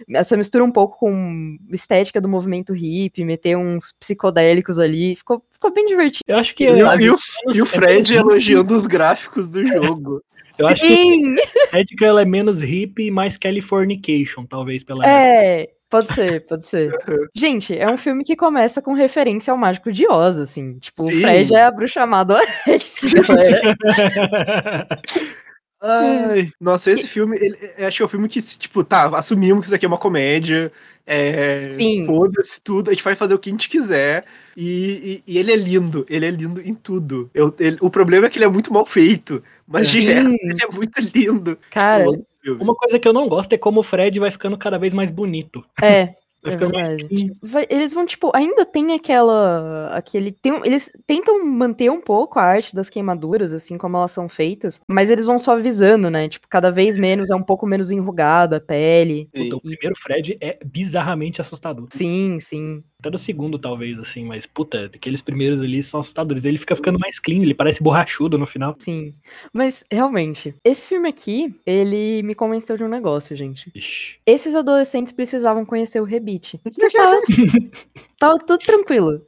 essa mistura um pouco com estética do movimento hippie, meter uns psicodélicos ali, ficou, ficou bem divertido. Eu acho que E, é, o- sabe? e o, e o é Fred elogiando os gráficos do jogo. (laughs) eu acho que Sim! a estética ela é menos hippie e mais Californication, talvez, pela época. É, pode ser, pode ser. (laughs) Gente, é um filme que começa com referência ao Mágico de Oz, assim. Tipo, Sim. o Fred é a bruxa amada Oeste, galera. (laughs) Ai, nossa, esse filme, ele, eu acho que é o filme que, tipo, tá, assumimos que isso aqui é uma comédia, é, Sim. foda-se tudo, a gente vai fazer o que a gente quiser, e, e- e ele é lindo, ele é lindo em tudo. Eu- ele- o problema é que ele é muito mal feito, mas de Sim. resto, ele é muito lindo. Cara, filme. Uma coisa que eu não gosto é como o Fred vai ficando cada vez mais bonito. É, Vai é. Vai- eles vão, tipo, ainda tem aquela. aquele. Tem, eles tentam manter um pouco a arte das queimaduras, assim como elas são feitas, mas eles vão suavizando, né? Tipo, cada vez menos, é um pouco menos enrugada a pele. Puta, o primeiro Fred é bizarramente assustador. Sim, sim. Até no segundo, talvez, assim, mas, puta, aqueles primeiros ali são assustadores. Ele fica ficando mais clean, ele parece borrachudo no final. Sim. Mas, realmente, esse filme aqui, ele me convenceu de um negócio, gente. Ixi. Esses adolescentes precisavam conhecer o Rebite. Tava, (laughs) tava tudo tranquilo.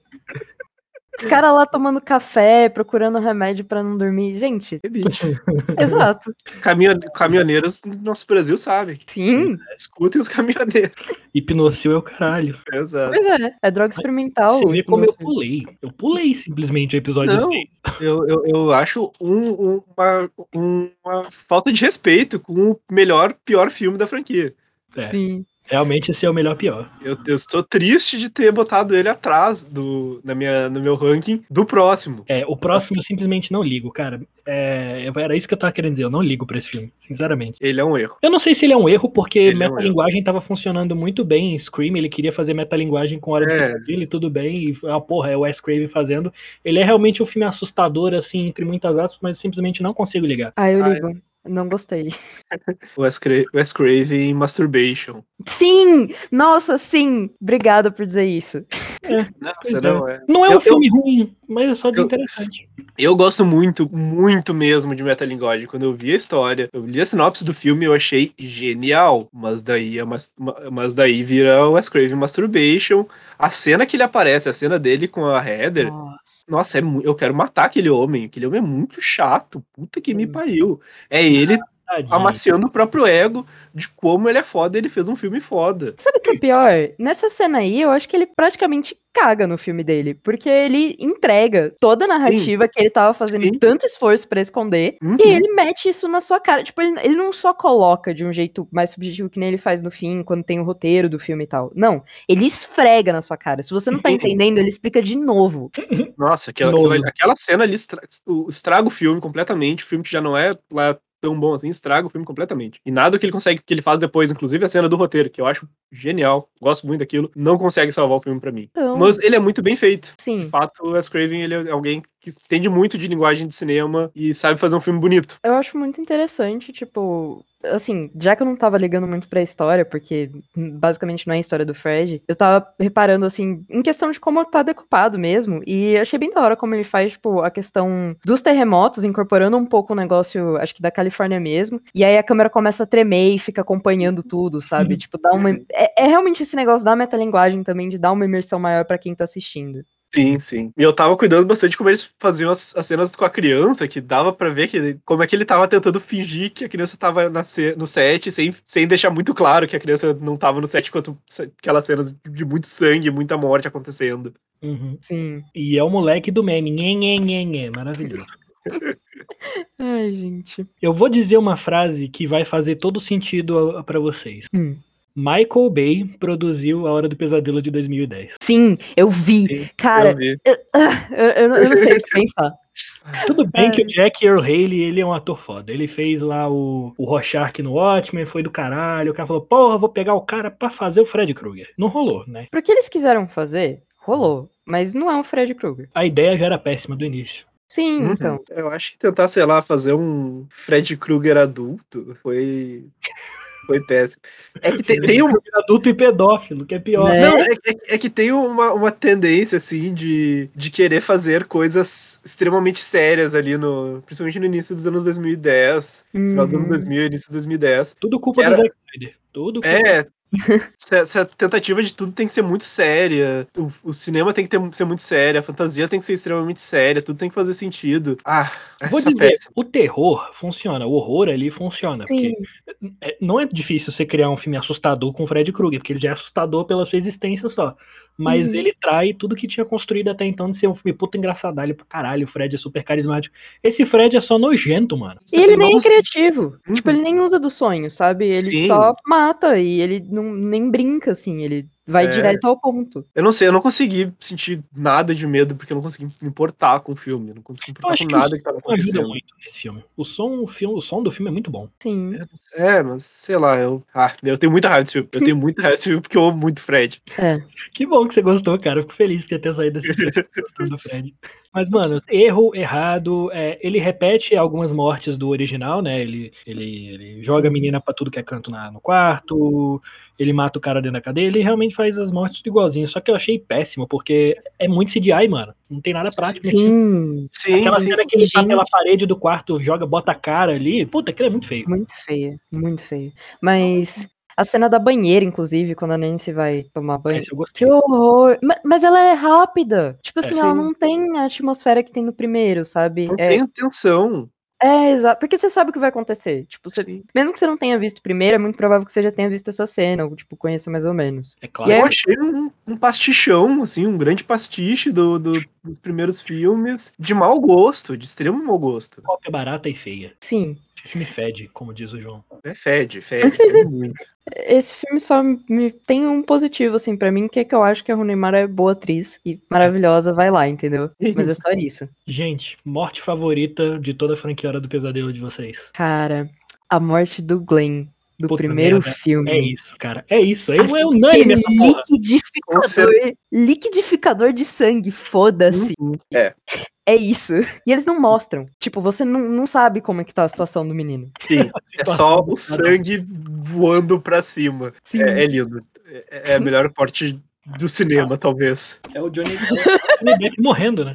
Cara lá tomando café, procurando remédio pra não dormir. Gente, (laughs) exato. Caminhone- Caminhoneiros do nosso Brasil sabem. Sim, Escutem os caminhoneiros. Hipnocil é o caralho. Exato. pois é. É droga experimental. Você vê como eu pulei. Eu pulei simplesmente o episódio Não. 6. Eu, eu, eu acho um- um- uma, uma falta de respeito com o melhor, pior filme da franquia. É, Sim. Realmente esse é o melhor pior. Eu, eu estou triste de ter botado ele atrás do, na minha, no meu ranking do próximo. É, o próximo eu simplesmente não ligo, cara. É, era isso que eu tava querendo dizer. Eu não ligo pra esse filme, sinceramente. Ele é um erro. Eu não sei se ele é um erro, porque Ele é um metalinguagem tava funcionando muito bem em Scream. Ele queria fazer metalinguagem com hora É. de dele, tudo bem. E, ah, porra, é o Wes Craven fazendo. Ele é realmente um filme assustador, assim, entre muitas aspas, mas eu simplesmente não consigo ligar. Ah, eu Ah, ligo. Não gostei. Wes, Cra Wes Craven Masturbation. Sim! Nossa, sim! Obrigada por dizer isso. Não, Pois você é. não é. Não é um Eu- filme ruim, mas é só Eu- desinteressante. Eu gosto muito, muito mesmo de metalinguagem. Quando eu vi a história, eu li a sinopse do filme eu achei genial. Mas daí, é mas, mas daí vira o Wes Craven Masturbation. A cena que ele aparece, a cena dele com a Heather, Nossa. nossa, é eu quero matar aquele homem. Aquele homem é muito chato. Puta que me Sim. pariu. É ele Tadinho. amaciando o próprio ego de como ele é foda ele fez um filme foda. Sabe o que é pior? Nessa cena aí, eu acho que ele praticamente caga no filme dele. Porque ele entrega toda a narrativa que ele tava fazendo Sim. tanto esforço pra esconder. Uhum. E ele mete isso na sua cara. Tipo, ele, ele não só coloca de um jeito mais subjetivo que nem ele faz no fim, quando tem o roteiro do filme e tal. Não. Ele esfrega na sua cara. Se você não tá (laughs) entendendo, ele explica de novo. Nossa, aquela, Novo. aquela, aquela cena ali estra- estraga o filme completamente. O filme que já não é lá tão bom assim, estraga o filme completamente. E nada que ele consegue, que ele faz depois, inclusive a cena do roteiro, que eu acho genial, gosto muito daquilo, não consegue salvar o filme pra mim. Então, Mas ele é muito bem feito. De sim. fato, o Wes Craven ele é alguém que entende muito de linguagem de cinema e sabe fazer um filme bonito. Eu acho muito interessante, tipo, assim, já que eu não tava ligando muito pra história, porque basicamente não é a história do Fred, eu tava reparando, assim, em questão de como tá decupado mesmo, e achei bem da hora como ele faz, tipo, a questão dos terremotos, incorporando um pouco o negócio, acho que da Califórnia mesmo, e aí a câmera começa a tremer e fica acompanhando tudo, sabe? Tipo, dá uma. É, é realmente esse negócio da metalinguagem também, de dar uma imersão maior pra quem tá assistindo. Sim, sim. E eu tava cuidando bastante como eles faziam as, as cenas com a criança, que dava pra ver que como é que ele tava tentando fingir que a criança tava na no set, sem, sem deixar muito claro que a criança não tava no set enquanto se- aquelas cenas de muito sangue, muita morte acontecendo. Uhum. Sim. E é o moleque do meme. Nhe, nhe, nhe, nhe. Maravilhoso. (laughs) Ai, gente. Eu vou dizer uma frase que vai fazer todo sentido a- pra vocês. Hum. Michael Bay produziu A Hora do Pesadelo de 2010. Sim, eu vi. Sim, Cara, Eu vi. Ah, eu, eu não- eu não sei o que pensar. Tudo bem É. que o Jack Earl Haley, ele é um ator foda. Ele fez lá o, o Rorschach no Watchmen, foi do caralho. O cara falou, porra, vou pegar o cara pra fazer o Fred Krueger. Não rolou, né? Pro que eles quiseram fazer, rolou. Mas não é um Fred Krueger. A ideia já era péssima do início. Sim, Uhum. então. Eu acho que tentar, sei lá, fazer um Fred Krueger adulto foi. Foi péssimo. É que tem, tem um, (laughs) Adulto e pedófilo, que é pior. Né? Não, é, é- é que tem uma, uma tendência, assim, de, de querer fazer coisas extremamente sérias ali, no, principalmente no início dos anos 2010, final dos anos Uhum. 2000, início dos 2010. Tudo culpa Era- do Zack Snyder. Tudo culpa É, essa, tentativa de tudo tem que ser muito séria, o, o cinema tem que ter, ser muito sério, a fantasia tem que ser extremamente séria, tudo tem que fazer sentido. Ah, Vou dizer, péssima. o terror funciona, o horror ali funciona. Sim. Porque é- não é difícil você criar um filme assustador com o Fred Krueger, porque ele já é assustador pela sua existência só. Mas Uhum. ele trai tudo que tinha construído até então de ser um filme puta engraçadalho pra caralho. O Fred é super carismático. Esse Fred é só nojento, mano. E ele nem é criativo. Uhum. Tipo, ele nem usa do sonho, sabe? Ele Sim. só mata e ele não, nem brinca, assim. Ele Vai É. direto ao ponto. Eu não sei, eu não consegui sentir nada de medo porque eu não consegui me importar com o filme. Eu não consegui me importar com nada que tava ajuda acontecendo. muito nesse filme. O som, o filme, o som do filme é muito bom. Sim. É, mas sei lá, eu. Ah, eu tenho muita raiva desse filme. Eu tenho muita raiva desse filme porque eu amo muito Fred. É. Que bom que você gostou, cara. Eu fico feliz que ter saído desse filme gostando do Fred. Mas, mano, erro, errado. é, ele repete algumas mortes do original, né? Ele, ele, ele joga a menina pra tudo que é canto na- no quarto, ele mata o cara dentro da cadeia, ele realmente faz as mortes tudo igualzinho. Só que eu achei péssimo, porque é muito CGI, mano. Não tem nada prático. Sim, Sim, Aquela sim. cena que ele tá Gente. pela parede do quarto, joga, bota a cara ali. Puta, aquilo é muito feio. muito feia, muito feia. Mas a cena da banheira, inclusive, quando a Nancy vai tomar banho. Esse eu gostei. Que horror! Ma- Mas ela é rápida. Tipo assim, ela sim. não tem a atmosfera que tem no primeiro, sabe? Não É, tem atenção. É exato. Porque você sabe o que vai acontecer. Tipo, você- mesmo que você não tenha visto o primeiro, é muito provável que você já tenha visto essa cena, ou tipo, conheça mais ou menos. É claro. E Eu é- achei um, um pastichão, assim, um grande pastiche do, do- dos primeiros filmes, de mau gosto, de extremo mau gosto. Cópia barata e feia. Sim. Esse filme fede, como diz o João. É fede, fede, (laughs) fede muito. Esse filme só me tem um positivo, assim, pra mim, que é que eu acho que a Rooney Mara é boa atriz e maravilhosa, vai lá, entendeu? Mas é só isso. Gente, morte favorita de toda a franquia Hora do Pesadelo de vocês. Cara, a morte do Glenn, do Puta primeiro merda, filme. É isso, cara. É isso. É, é unânime essa porra. liquidificador, liquidificador de sangue, foda-se. Uhum. É, É isso. E eles não mostram. Tipo, você não, não sabe como é que tá a situação do menino. sim. É só o sangue voando pra cima. Sim. É, é lindo. É, é a melhor parte do cinema, talvez. É (laughs) o Johnny, Depp morrendo, né?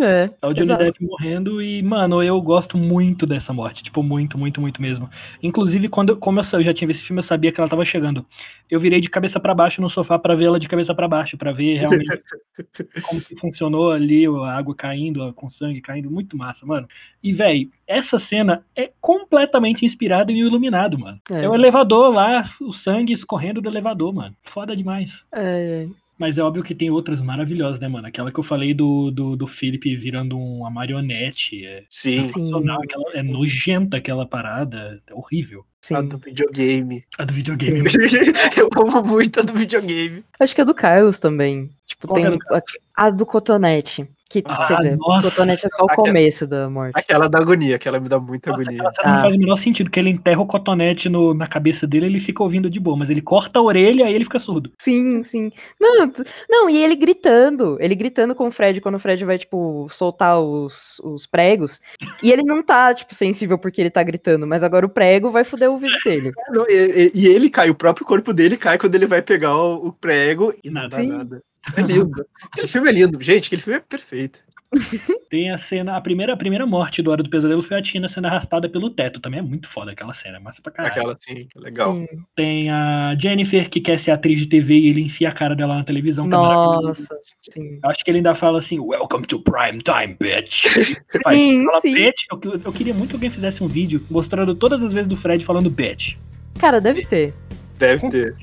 É. É o Johnny Exato. Depp morrendo e, mano, eu gosto muito dessa morte. Tipo, muito, muito, muito mesmo. Inclusive, quando, eu- como eu, já tinha visto esse filme, eu sabia que ela tava chegando. Eu virei de cabeça pra baixo no sofá pra ver ela de cabeça pra baixo, pra ver realmente (laughs) como que funcionou ali, a água caindo, com sangue caindo. Muito massa, mano. E, véi, essa cena é completamente inspirada em O Iluminado, mano. É. É o elevador lá, o sangue escorrendo do elevador, mano. Foda demais. É, Mas é óbvio que tem outras maravilhosas, né, mano? Aquela que eu falei do, do, do Philip virando uma marionete. É Sim. Aquela, é sim. nojenta aquela parada. É horrível. sim. a do videogame. A do videogame. (laughs) Eu amo muito a do videogame. Acho que é do Carlos também. Tipo, Qual tem que é do a, a do cotonete. Que, Ah, quer dizer, nossa. o cotonete é só o Aquela- começo da morte. Aquela da agonia, aquela me dá muita Nossa, agonia. aquela cena não Ah. faz o menor sentido, que ele enterra o cotonete no, na cabeça dele ele fica ouvindo de boa, mas ele corta a orelha e ele fica surdo. Sim, sim. Não, não, e ele gritando. Ele gritando com o Fred quando o Fred vai, tipo, soltar os, os pregos. E ele não tá, tipo, sensível porque ele tá gritando, mas agora o prego vai foder o ouvido dele. Não, E, e- e ele cai, o próprio corpo dele cai quando ele vai pegar o, o prego e Nada. Sim. nada. É lindo. Aquele filme é lindo, gente. Aquele filme é perfeito. (laughs) Tem a cena, a primeira, a primeira morte do Hora do Pesadelo foi a Tina sendo arrastada pelo teto. Também é muito foda aquela cena, é massa pra caralho. Aquela assim, legal. Sim. Tem a Jennifer que quer ser atriz de TV e ele enfia a cara dela na televisão. é. Nossa, sim. Eu acho que ele ainda fala assim, Welcome to prime time, bitch. (laughs) Sim, fala sim. bitch. Eu, eu queria muito que alguém fizesse um vídeo mostrando todas as vezes do Fred falando bitch. Cara, deve ter. Deve ter.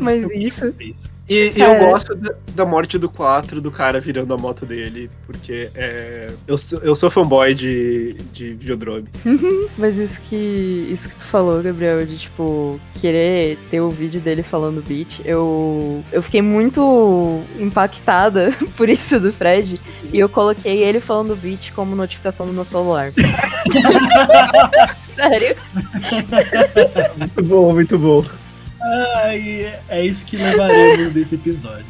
Mas isso. E, e eu gosto da, da morte do 4, do cara virando a moto dele, porque é, eu, sou, eu sou fanboy de, de Videodrome. Mas isso que, isso que tu falou, Gabriel, de, tipo, querer ter o vídeo dele falando beat, eu, eu fiquei muito impactada (laughs) por isso do Fred, e eu coloquei ele falando beat como notificação do meu celular. (laughs) (laughs) Sério? Muito bom, muito bom. Ai, é isso que levaremos (laughs) desse episódio.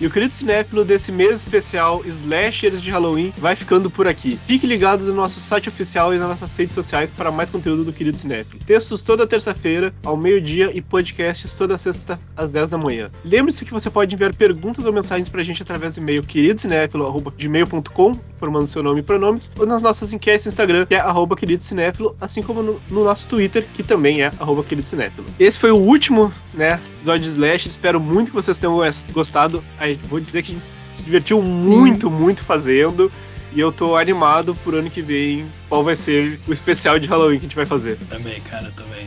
E o querido cinéfilo desse mês especial Slashers de Halloween vai ficando por aqui. Fique ligado no nosso site oficial e nas nossas redes sociais para mais conteúdo do querido cinéfilo. Textos toda terça-feira, ao meio-dia, e podcasts toda sexta, às 10 da manhã. Lembre-se que você pode enviar perguntas ou mensagens pra gente através do e-mail queridocinéfilo.gmail.com, informando seu nome e pronomes, ou nas nossas enquetes no Instagram, que é arroba queridocinéfilo, assim como no, no nosso Twitter, que também é arroba queridocinéfilo. Esse foi o último né, episódio de Slash. Espero muito que vocês tenham gostado. Vou dizer que a gente se divertiu muito, muito fazendo. E eu tô animado por ano que vem qual vai ser o especial de Halloween que a gente vai fazer. Também, cara, também.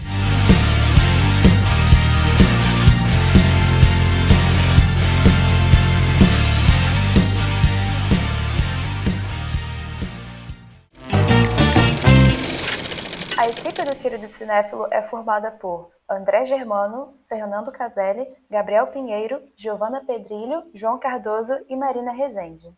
A equipe do Querido Cinéfilo é formada por André Germano, Fernando Caselli, Gabriel Pinheiro, Giovana Pedrilho, João Cardoso e Marina Rezende.